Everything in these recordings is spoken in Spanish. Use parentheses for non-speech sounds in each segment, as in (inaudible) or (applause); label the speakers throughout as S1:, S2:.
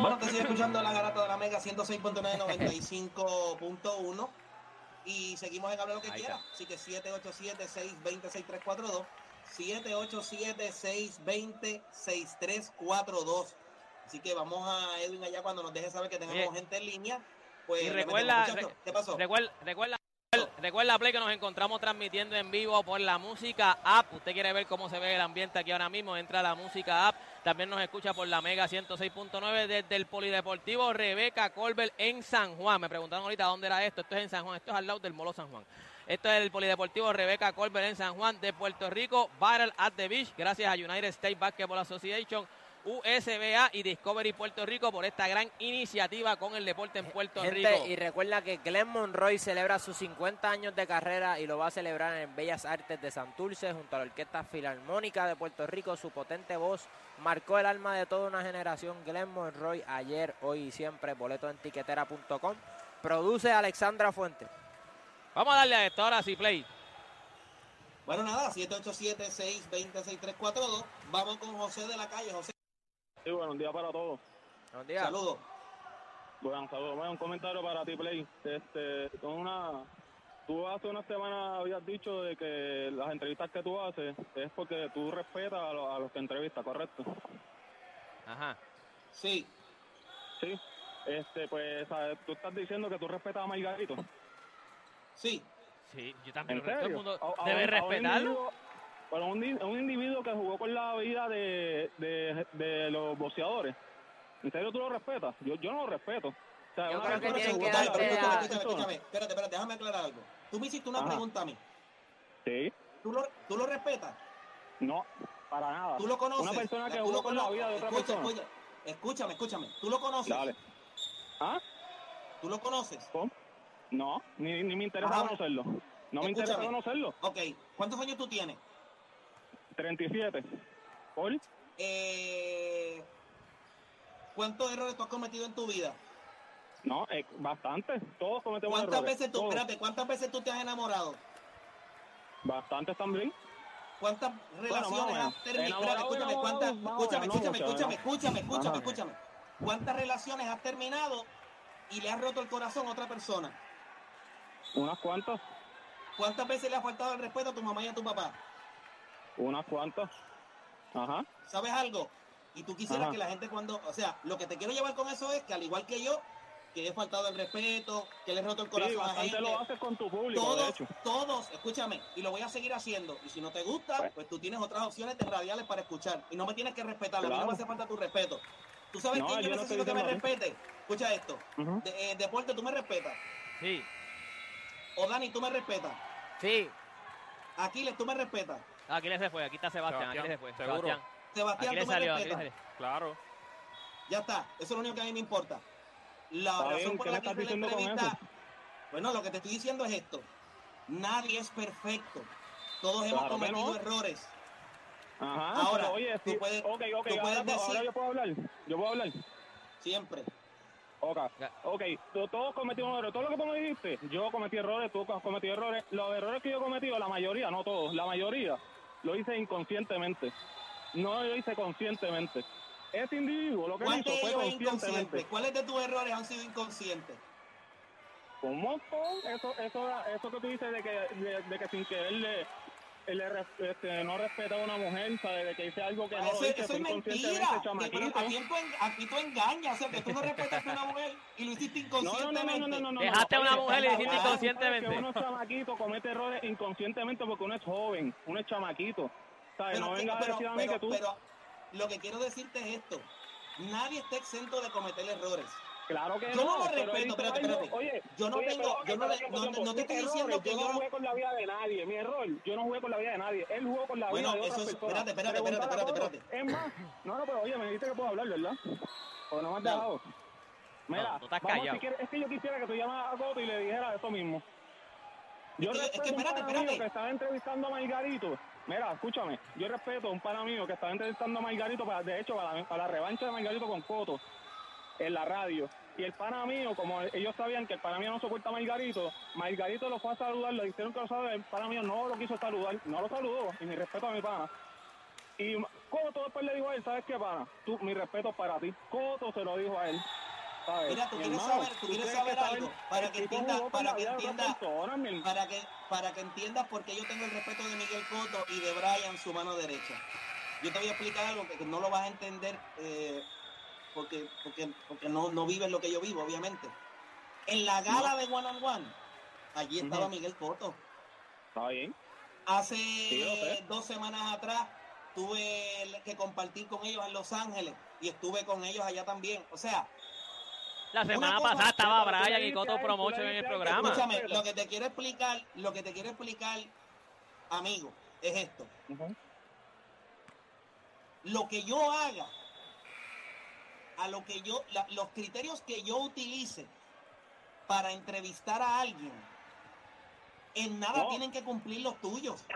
S1: Bueno, te sigue escuchando la garata de la Mega 106.995.1 y seguimos en Habla lo que
S2: Ahí
S1: quiera.
S2: está.
S1: Así que 787-620-6342. 787-620-6342. Así que vamos a Edwin allá cuando nos deje saber que tenemos gente en línea. Pues
S2: Y recuerda-
S1: ¿Qué pasó?
S2: Recuerda, recuerda, recuerda, Play, que nos encontramos transmitiendo en vivo por la música app. Usted quiere ver cómo se ve el ambiente aquí ahora mismo, entra a la música app. También nos escucha por la Mega 106.9 desde el Polideportivo Rebeca Colbert en San Juan. Me preguntaron ahorita dónde era esto. Esto es en San Juan, esto es al lado del Molo San Juan. Esto es el Polideportivo Rebeca Colbert en San Juan de Puerto Rico. Battle at the Beach. Gracias a United States Basketball Association. USBA y Discovery Puerto Rico por esta gran iniciativa con el deporte en Puerto
S3: Gente,
S2: Rico.
S3: y recuerda que Glenn Monroy celebra sus 50 años de carrera y lo va a celebrar en Bellas Artes de Santurce junto a la Orquesta Filarmónica de Puerto Rico. Su potente voz marcó el alma de toda una generación. Glenn Monroy ayer, hoy y siempre, boleto en tiquetera.com. Produce Alexandra Fuente.
S2: Vamos a darle a esto ahora sí, Play.
S1: Bueno, nada, 787-620-6342. Vamos con José de la calle. José,
S4: Sí, buenos días para todos.
S3: Buenos días.
S1: saludos.
S4: Bueno, saludos. Bueno, un comentario para ti, Play. Este, con una, tú hace una semana habías dicho de que las entrevistas que tú haces es porque tú respetas a, los- a los que entrevistas, ¿correcto?
S2: Ajá.
S1: Sí,
S4: Sí. Este, pues, ¿sabes? tú estás diciendo que tú respetas a Margarito.
S1: sí.
S2: Sí, yo también.
S4: ¿En
S2: Todo el
S4: serio?
S2: mundo
S4: A- a
S2: debe respetarlo.
S4: Bueno, un, un individuo que jugó con la vida de, de, de los boxeadores. ¿En serio tú lo respetas? Yo, yo no lo respeto. O sea,
S3: Yo
S4: una
S3: creo que
S4: persona
S3: tienen que
S4: la.
S1: Espérate, espérate, déjame aclarar algo. Tú me hiciste una
S4: Ajá.
S1: pregunta a mí.
S4: Sí.
S1: ¿Tú lo, ¿Tú lo respetas?
S4: No, para nada.
S1: ¿Tú lo conoces?
S4: Una persona que
S1: ¿Tú
S4: jugó
S1: lo
S4: con la vida de otra
S1: Escucha,
S4: persona.
S1: escucha, escúchame, escúchame. ¿Tú lo conoces?
S4: Dale. ¿Ah?
S1: ¿Tú lo conoces?
S4: ¿Cómo? No, ni, ni me interesa
S1: Ajá.
S4: conocerlo. No me interesa conocerlo.
S1: Ok. ¿Cuántos años tú tienes?
S4: 37. ¿Por?
S1: Eh, ¿Cuántos errores tú has cometido en tu vida?
S4: No, eh, bastante. Todos cometemos
S1: ¿Cuántas
S4: errores.
S1: veces tú,
S4: Todos.
S1: espérate, cuántas veces tú te has enamorado?
S4: Bastantes también.
S1: ¿Cuántas relaciones
S4: más o
S1: has terminado? Espérate, escúchame, Escúchame, escúchame, escúchame, escúchame, escúchame, escúchame. ¿Cuántas relaciones has terminado y le has roto el corazón a otra persona?
S4: Unas cuantas.
S1: ¿Cuántas veces le has faltado el respeto a tu mamá y a tu papá?
S4: Unas cuantas. Ajá.
S1: ¿Sabes algo? Y tú quisieras
S4: Ajá.
S1: que la gente cuando, o sea, lo que te quiero llevar con eso es que al igual que yo, que he faltado el respeto, que le he roto el
S4: Sí,
S1: corazón a
S4: bastante
S1: gente,
S4: lo haces con tu público, de
S1: todos,
S4: hecho.
S1: todos, escúchame, y lo voy a seguir haciendo. Y si no te gusta,
S4: Pues.
S1: pues tú tienes otras opciones de radiales para escuchar. Y no me tienes que respetar, a mí no
S4: Claro.
S1: me hace falta tu respeto. ¿Tú sabes
S4: No,
S1: quién yo,
S4: yo no
S1: necesito que me respete? Escucha esto. De- eh, deporte, tú me respetas.
S2: Sí.
S1: O Dani, tú me respetas.
S3: Sí,
S1: Aquiles, tú me respetas.
S2: Aquí le se fue, aquí está Sebastián, aquí
S5: Sebastián,
S2: se fue.
S5: seguro.
S2: Sebastián.
S1: Sebastián,
S2: Aquí le
S1: tú me
S2: salió,
S1: respetas.
S2: salió.
S5: Claro.
S1: Ya está, eso es lo único que a mí me importa. La
S4: Está
S1: razón
S4: bien,
S1: por
S4: ¿qué
S1: la que hice la
S4: diciendo con
S1: entrevista, bueno, lo que te estoy diciendo es esto. Nadie es perfecto. Todos hemos
S4: Claro
S1: cometido
S4: no.
S1: errores.
S4: Ajá.
S1: Ahora,
S4: pero oye,
S1: tú puedes-
S4: ok, ok,
S1: tú
S4: ahora,
S1: puedes
S4: ahora
S1: decir-
S4: yo puedo hablar. Yo puedo hablar.
S1: Siempre.
S4: Ok,
S2: Ya.
S4: ok, to- todos cometimos errores. Todo lo que tú me dijiste, yo cometí errores, tú has cometido errores. Los errores que yo he cometido, la mayoría, no todos, la mayoría, lo hice inconscientemente. No lo hice conscientemente. Ese individuo lo que
S1: ¿Cuál
S4: hizo fue conscientemente.
S1: ¿Cuáles de tus errores han sido inconscientes?
S4: Un montón. Eso, eso, eso que tú dices de que, de, de que sin querer le, le res- este, no respeta a una mujer, ¿sabes? De que dice algo que no
S1: eso,
S4: lo dice,
S1: eso es
S4: inconscientemente,
S1: mentira. Que- pero aquí, aquí tú engañas, o sea, que tú no respetas a una mujer y lo hiciste
S4: No, no, no,
S1: inconscientemente.
S4: no, no, no, no.
S2: Dejaste a una mujer y le
S4: estamos
S2: hiciste inconscientemente.
S4: Que uno chamaquito comete errores inconscientemente porque uno es joven, uno es chamaquito. ¿Sabes?
S1: Pero,
S4: no vengas a decir a mí
S1: pero-
S4: que tú...
S1: pero lo que quiero decirte es esto. Nadie está exento de cometer errores.
S4: Claro que
S1: Yo no lo
S4: pero
S1: respeto,
S4: visto
S1: espérate, espérate.
S4: Oye,
S1: Yo no
S4: oye,
S1: tengo-
S4: pero,
S1: yo no
S4: pero
S1: no- no te estoy diciendo que
S4: yo
S1: yo
S4: no
S1: no-
S4: jugué con la vida de nadie. Mi error, yo no jugué con la vida de nadie. Él jugó con la vida de otras
S1: eso es-
S4: personas.
S1: espérate, espérate, espérate, espérate,
S4: todos. Es más, no, no, pero oye, me dijiste que puedo hablar, ¿verdad? O no me has dejado. Mira,
S2: No, tú estás
S4: vamos,
S2: callado.
S4: si quieres- es que yo quisiera que tú llamaras a Coto y le dijeras eso mismo. Yo
S1: Es que- es que
S4: respeto a un
S1: espérate,
S4: pana mío
S1: espérate.
S4: que estaba entrevistando a Margarito. Mira, escúchame, yo respeto a un pana mío que estaba entrevistando a Margarito, para, de hecho, para la, para la revancha de Margarito con Coto en la radio. Y el pana mío, como ellos sabían que el pana mío no soporta a Margarito, Margarito lo fue a saludar, le dijeron que lo sabe, el pana mío no lo quiso saludar, no lo saludó, y mi respeto a mi pana. Y Coto después le dijo a él, ¿sabes qué, pana? Tú, mi respeto para ti. Coto se lo dijo a él. ¿sabes?
S1: Mira, tú
S4: Mi
S1: quieres
S4: hermano,
S1: saber, tú quieres saber algo, para que entiendas, para que entiendas, para que, para que entiendas por qué yo tengo el respeto de Miguel Cotto y de Brian, su mano derecha. Yo te voy a explicar algo que no lo vas a entender eh, porque, porque, porque no, no vives lo que yo vivo, obviamente. En la gala de One on One, allí estaba. Miguel Cotto.
S4: Está bien.
S1: Hace dos semanas atrás tuve que compartir con ellos en Los Ángeles y estuve con ellos allá también. O sea,
S2: La semana
S1: cosa-
S2: pasada estaba Brian y Coto Promotion en el programa.
S1: escúchame, lo que te quiero explicar, lo que te quiero explicar, amigo, es esto. Lo que yo haga, a lo que yo, la- los criterios que yo utilice para entrevistar a alguien, en nada
S4: No.
S1: tienen que cumplir los tuyos.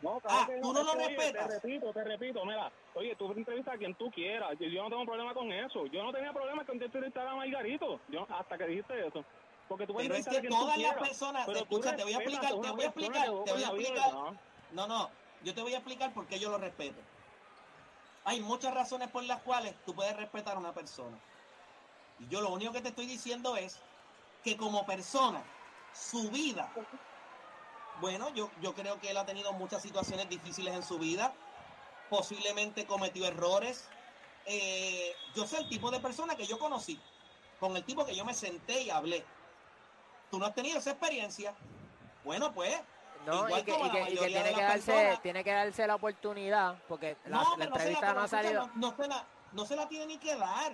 S4: No,
S1: Ah,
S4: que
S1: ¿tú no lo
S4: oye,
S1: respetas?
S4: Te repito, te repito, mira, oye, tú entrevistas a quien tú quieras, yo, yo no tengo problema con eso, yo no tenía problema con entrevistar a Margarito, yo, hasta que dijiste eso, porque tú
S1: Pero es que todas las personas,
S4: tú
S1: escucha, te voy a explicar, te voy a explicar, te voy a explicar.
S4: No,
S1: no, yo te voy a explicar por qué yo lo respeto. Hay muchas razones por las cuales tú puedes respetar a una persona. Y yo lo único que te estoy diciendo es que como persona, su vida, bueno, yo, yo creo que él ha tenido muchas situaciones difíciles en su vida, posiblemente cometió errores. Eh, yo sé el tipo de persona que yo conocí, con el tipo que yo me senté y hablé. Tú no has tenido esa experiencia. Bueno, pues
S3: No,
S1: Igual
S3: y que,
S1: como
S3: y
S1: la
S3: que- y que
S1: mayoría de
S3: tiene, que darse,
S1: personas.
S3: tiene que darse la oportunidad, porque la,
S1: no,
S3: la
S1: pero no se
S3: entrevista
S1: la,
S3: no ha salido.
S1: No, no se la, no se la tiene ni que dar.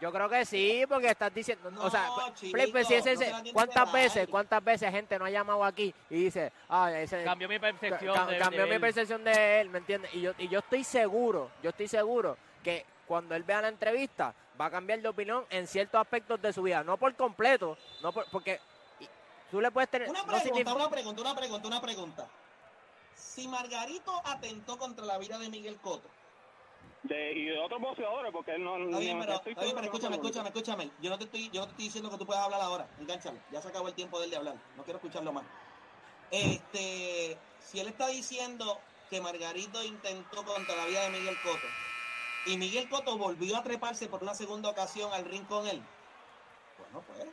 S3: Yo creo que sí, porque estás diciendo, o sea,
S1: No,
S3: Play, pues, si
S1: chico,
S3: ese-
S1: no se
S3: ¿cuántas veces, cuántas veces gente no ha llamado aquí y dice, ah, ese
S2: Cambió mi percepción.
S3: ca-
S2: de-
S3: cambió
S2: de
S3: mi
S2: él.
S3: percepción de él, ¿me entiendes? Y yo, y yo estoy seguro, yo estoy seguro que cuando él vea la entrevista va a cambiar de opinión en ciertos aspectos de su vida, no por completo, no por- porque tú le puedes tener,
S1: Una pregunta, una pregunta, una pregunta, una pregunta. Si Margarito atentó contra la vida de Miguel Coto,
S4: De, y de otros boxeadores, porque él no...
S1: está bien,
S4: no-
S1: pero,
S4: estoy
S1: está bien, pero
S4: seguro que
S1: escúchame, escúchame, escúchame. Yo no te estoy, yo no te estoy diciendo que tú puedas hablar ahora. Engánchalo. Ya se acabó el tiempo de él de hablar. No quiero escucharlo más. Este, si él está diciendo que Margarito intentó contra la vida de Miguel Coto y Miguel Coto volvió a treparse por una segunda ocasión al ring con él, bueno, pues,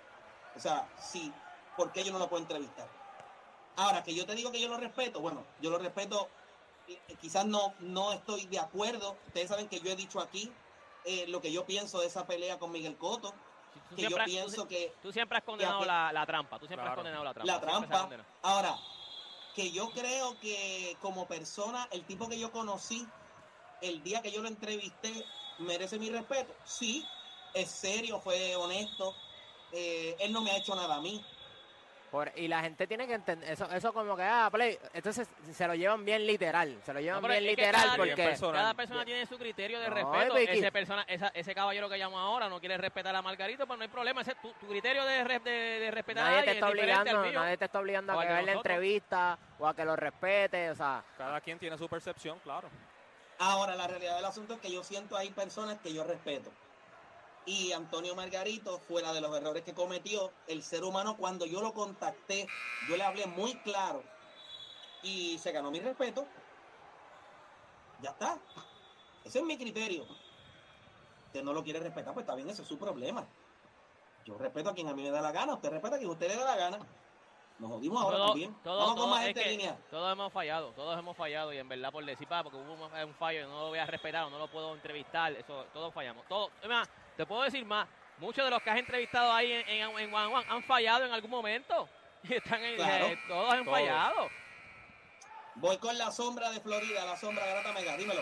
S1: o sea, sí, ¿por qué yo no lo puedo entrevistar? Ahora, que yo te digo que yo lo respeto, bueno, yo lo respeto, eh, quizás no, no estoy de acuerdo, ustedes saben que yo he dicho aquí eh, lo que yo pienso de esa pelea con Miguel Coto,
S2: Tú
S1: que yo
S2: siempre,
S1: pienso
S2: tú,
S1: que
S2: tú siempre has condenado
S1: que-
S2: la, la trampa. Tú siempre has condenado la trampa.
S1: la trampa. Ahora, que yo creo que como persona, el tipo que yo conocí, el día que yo lo entrevisté, merece mi respeto. Sí, es serio, fue honesto. eh, él no me ha hecho nada a mí.
S3: Por- y la gente tiene que entender, eso, eso como que, ah, play, entonces se lo llevan bien literal, se lo llevan
S2: No,
S3: bien literal
S2: cada-
S3: porque...
S5: Bien.
S2: Cada persona tiene su criterio de
S3: No,
S2: respeto. Ese, persona, esa- ese caballero que llamó ahora no quiere respetar a Margarito, pues no hay problema. Ese, tu, tu criterio de, de, de respetar a
S3: Nadie te está
S2: es
S3: obligando, nadie te está obligando a que la entrevista o a que lo respete, o sea,
S5: Cada quien tiene su percepción, claro.
S1: Ahora, la realidad del asunto es que yo siento hay personas que yo respeto. Y Antonio Margarito, fuera de los errores que cometió, el ser humano, cuando yo lo contacté, yo le hablé muy claro y se ganó mi respeto. Ya está. Ese es mi criterio. Usted no lo quiere respetar, pues está bien, ese es su problema. Yo respeto a quien a mí me da la gana, usted respeta a quien a usted le da la gana. Nos jodimos ahora
S2: Todo-
S1: también.
S2: todo-
S1: Vamos
S2: todo-
S1: con más gente en línea.
S2: Todos hemos fallado, todos hemos fallado y en verdad por decir, pa, porque hubo un, un fallo y no lo voy a respetar no lo puedo entrevistar, eso, todos fallamos. Todos, es más, te puedo decir más, muchos de los que has entrevistado ahí en, en, en One One han fallado en algún momento. (laughs) Y están en,
S1: Claro.
S2: eh, todos han
S5: Todos.
S2: fallado.
S1: Voy con la sombra de Florida, la sombra grata mega, dímelo.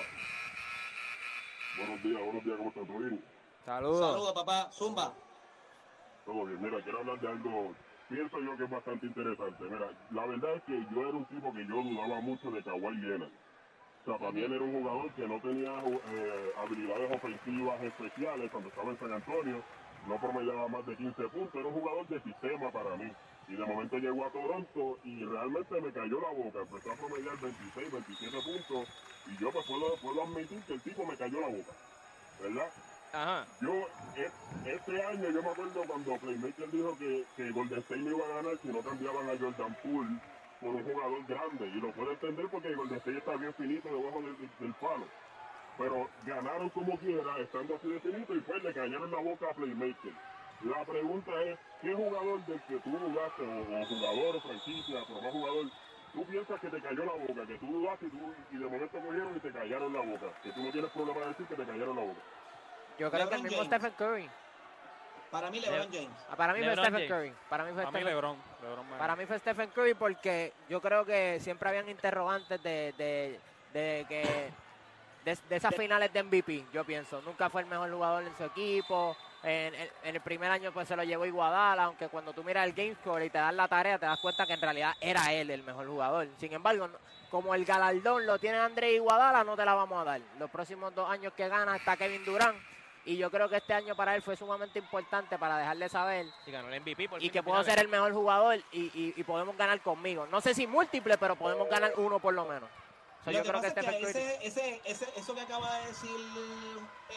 S6: Buenos días, buenos días, ¿cómo estás? ¿Todo bien?
S3: saludos.
S1: Saludos, papá. Zumba.
S6: Todo bien. Mira, quiero hablar de algo, pienso yo que es bastante interesante. Mira, la verdad es que yo era un tipo que yo dudaba mucho de Kawhi Leonard. Él era un jugador que no tenía eh, habilidades ofensivas especiales cuando estaba en San Antonio, no promediaba más de 15 puntos, era un jugador de sistema para mí. Y de momento llegó a Toronto y realmente me cayó la boca, empezó a promediar 26, 27 puntos y yo pues puedo, puedo admitir que el tipo me cayó la boca, ¿verdad?
S2: Ajá.
S6: Yo, e- este año, yo me acuerdo cuando Playmaker dijo que, que Golden State no iba a ganar si no cambiaban a Jordan Poole por un jugador grande. Y lo puedo entender porque Golden State está bien finito debajo del, del palo. pero ganaron como quiera, estando así de finito, y pues le cayeron la boca a Playmaker. La pregunta es, ¿qué jugador del que tú dudaste, o, o jugador o franquicia, pero no jugador, tú piensas que te cayó la boca, que tú dudaste y, tú, y de momento cogieron y te callaron la boca? Que tú no tienes problema de decir que te callaron la boca.
S3: Yo creo que el mismo
S1: James.
S3: Stephen Curry.
S1: Para mí, LeBron James.
S3: Ah, Para mí fue Stephen
S2: James.
S3: Curry. Para mí fue
S5: Para mí
S3: Stephen
S5: LeBron. LeBron
S3: Para mí fue Stephen Curry porque yo creo que siempre habían interrogantes de, de, de que de, de esas finales de MVP, yo pienso. Nunca fue el mejor jugador en su equipo. En, en- en el primer año pues se lo llevó Iguadala, aunque cuando tú miras el game score y te das la tarea, te das cuenta que en realidad era él el mejor jugador. Sin embargo, no- como el galardón lo tiene André Iguadala, no te la vamos a dar. Los próximos dos años que gana está Kevin Durant. Y yo creo que este año para él fue sumamente importante para dejarle saber
S2: Y ganó el MVP por
S3: y
S2: fin
S3: que puedo ser el mejor jugador y, y- y podemos ganar conmigo. No sé si múltiple, pero podemos ganar uno por lo menos. So,
S1: Lo
S3: yo
S1: que
S3: creo que
S1: pasa es
S3: Stephen
S1: que
S3: Curry.
S1: ese, ese, ese- eso que acaba de decir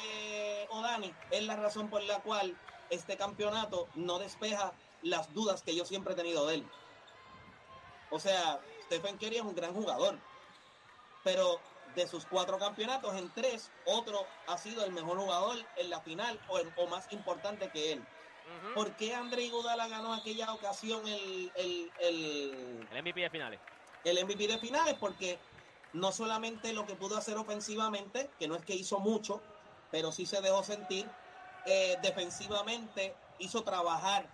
S1: eh, Odani es la razón por la cual este campeonato no despeja las dudas que yo siempre he tenido de él. O sea, Stephen Curry es un gran jugador, pero de sus cuatro campeonatos, en tres, otro ha sido el mejor jugador en la final o, o más importante que él. ¿Por qué André Iguodala ganó aquella ocasión el, el, el,
S2: El MVP de finales.
S1: el MVP de finales porque no solamente lo que pudo hacer ofensivamente, que no es que hizo mucho, pero sí se dejó sentir, eh, defensivamente hizo trabajar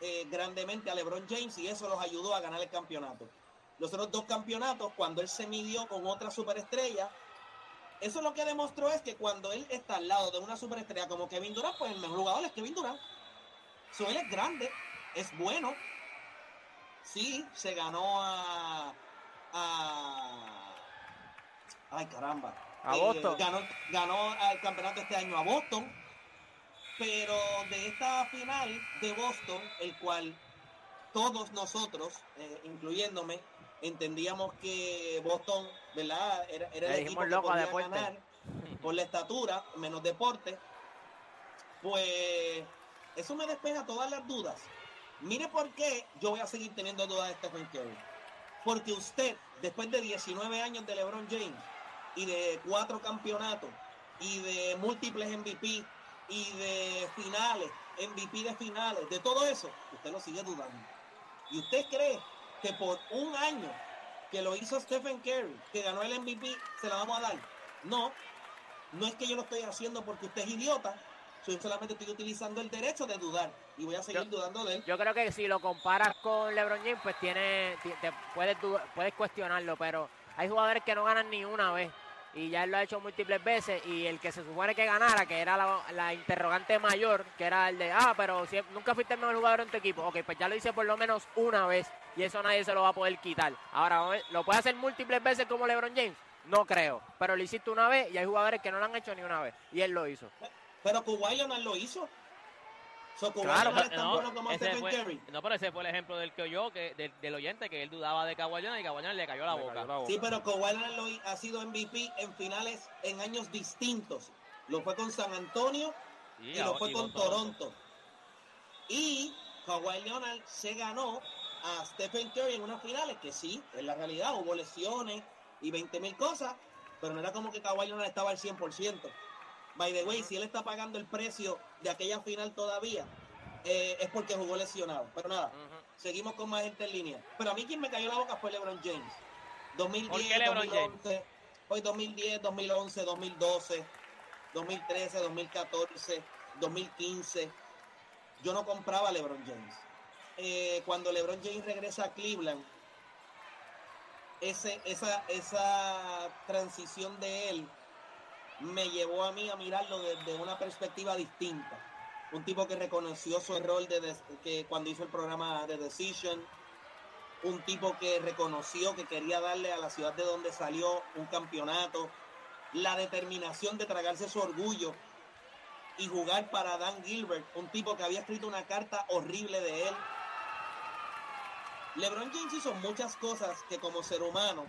S1: eh, grandemente a LeBron James y eso los ayudó a ganar el campeonato. Los otros dos campeonatos, cuando él se midió con otra superestrella, eso lo que demostró es que cuando él está al lado de una superestrella como Kevin Durant, pues el mejor jugador es Kevin Durant. So, él es grande, es bueno, sí, se ganó a. a ay, caramba.
S3: A
S1: Eh,
S3: Boston.
S1: ganó, ganó el campeonato este año a Boston. Pero de esta final de Boston, el cual todos nosotros, eh, incluyéndome, entendíamos que Boston, ¿verdad? Era, era el equipo que podía
S3: deporte.
S1: ganar (laughs) por la estatura, menos deporte. Pues eso me despeja todas las dudas. Mire por qué yo voy a seguir teniendo dudas de Stephen Curry. Porque usted, después de 19 años de LeBron James y de cuatro campeonatos y de múltiples MVP y de finales, MVP de finales, de todo eso, usted lo sigue dudando. Y usted cree que por un año que lo hizo Stephen Curry, que ganó el MVP, se la vamos a dar. No, no es que yo lo estoy haciendo porque usted es idiota, yo solamente estoy utilizando el derecho de dudar y voy a seguir
S3: Yo-
S1: dudando de él.
S3: Yo creo que si lo comparas con LeBron James, pues tiene, ti- te puedes, puedes cuestionarlo, pero hay jugadores que no ganan ni una vez. Y ya él lo ha hecho múltiples veces. Y el que se supone que ganara, que era la, interrogante mayor, que era el de, ah, pero nunca fuiste el mejor jugador en tu equipo. Ok, pues ya lo hice por lo menos una vez. Y eso nadie se lo va a poder quitar. Ahora, ¿lo puede hacer múltiples veces como LeBron James? No creo. Pero lo hiciste una vez y hay jugadores que no lo han hecho ni una vez. Y él lo hizo.
S1: Pero Kawhi Leonard lo hizo. So,
S3: Claro,
S2: no,
S1: bueno como
S2: ese fue, no, pero ese fue el ejemplo del que yo, que, del, del oyente, que él dudaba de Kawhi Leonard y Kawhi Leonard le cayó la
S5: Le
S2: boca.
S5: cayó la boca.
S1: Sí, pero Kawhi ha sido MVP en finales en años distintos. Lo fue con San Antonio y lo fue
S2: y
S1: con Toronto. Y Kawhi Leonard se ganó a Stephen Curry en unas finales que sí, en la realidad hubo lesiones y 20 mil cosas, pero no era como que Kawhi Leonard estaba al 100%. By the way, si él está pagando el precio de aquella final todavía, eh, es porque jugó lesionado. Pero nada, seguimos con más gente en línea. Pero a mí quien me cayó la boca fue LeBron James. 2010,
S2: ¿Por qué LeBron
S1: 2011, Hoy 2010, 2011, 2012, 2013, 2014, 2015. Yo no compraba a LeBron James. Eh, cuando LeBron James regresa a Cleveland, ese, esa, esa transición de él me llevó a mí a mirarlo desde una perspectiva distinta. Un tipo que reconoció su error de que cuando hizo el programa de Decision, un tipo que reconoció que quería darle a la ciudad de donde salió un campeonato, la determinación de tragarse su orgullo y jugar para Dan Gilbert, un tipo que había escrito una carta horrible de él. LeBron James hizo muchas cosas que como ser humano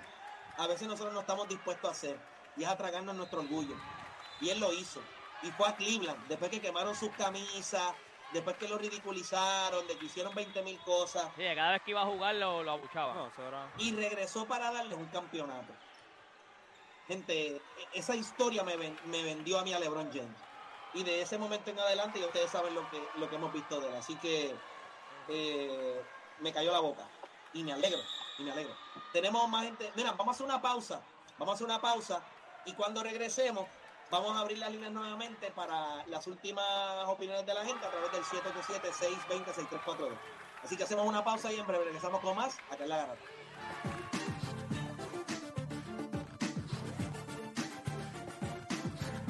S1: a veces nosotros no estamos dispuestos a hacer y es a tragarnos nuestro orgullo. Y él lo hizo. Y fue a Cleveland, después que quemaron sus camisas, después que lo ridiculizaron, de que hicieron 20 mil cosas
S2: Sí, cada vez que iba a jugar lo, lo abuchaba.
S5: No,
S1: y regresó para darles un campeonato. gente, esa historia me, ven- me vendió a mí a LeBron James. Y de ese momento en adelante ya ustedes saben lo que, lo que hemos visto de él. Así que eh, me cayó la boca. Y me alegro, y me alegro. Tenemos más gente. Mira, vamos a hacer una pausa. Vamos a hacer una pausa. Y cuando regresemos, vamos a abrir las líneas nuevamente para las últimas opiniones de la gente a través del 787-620-6342. Así que hacemos una pausa y en breve regresamos con más acá en la garata.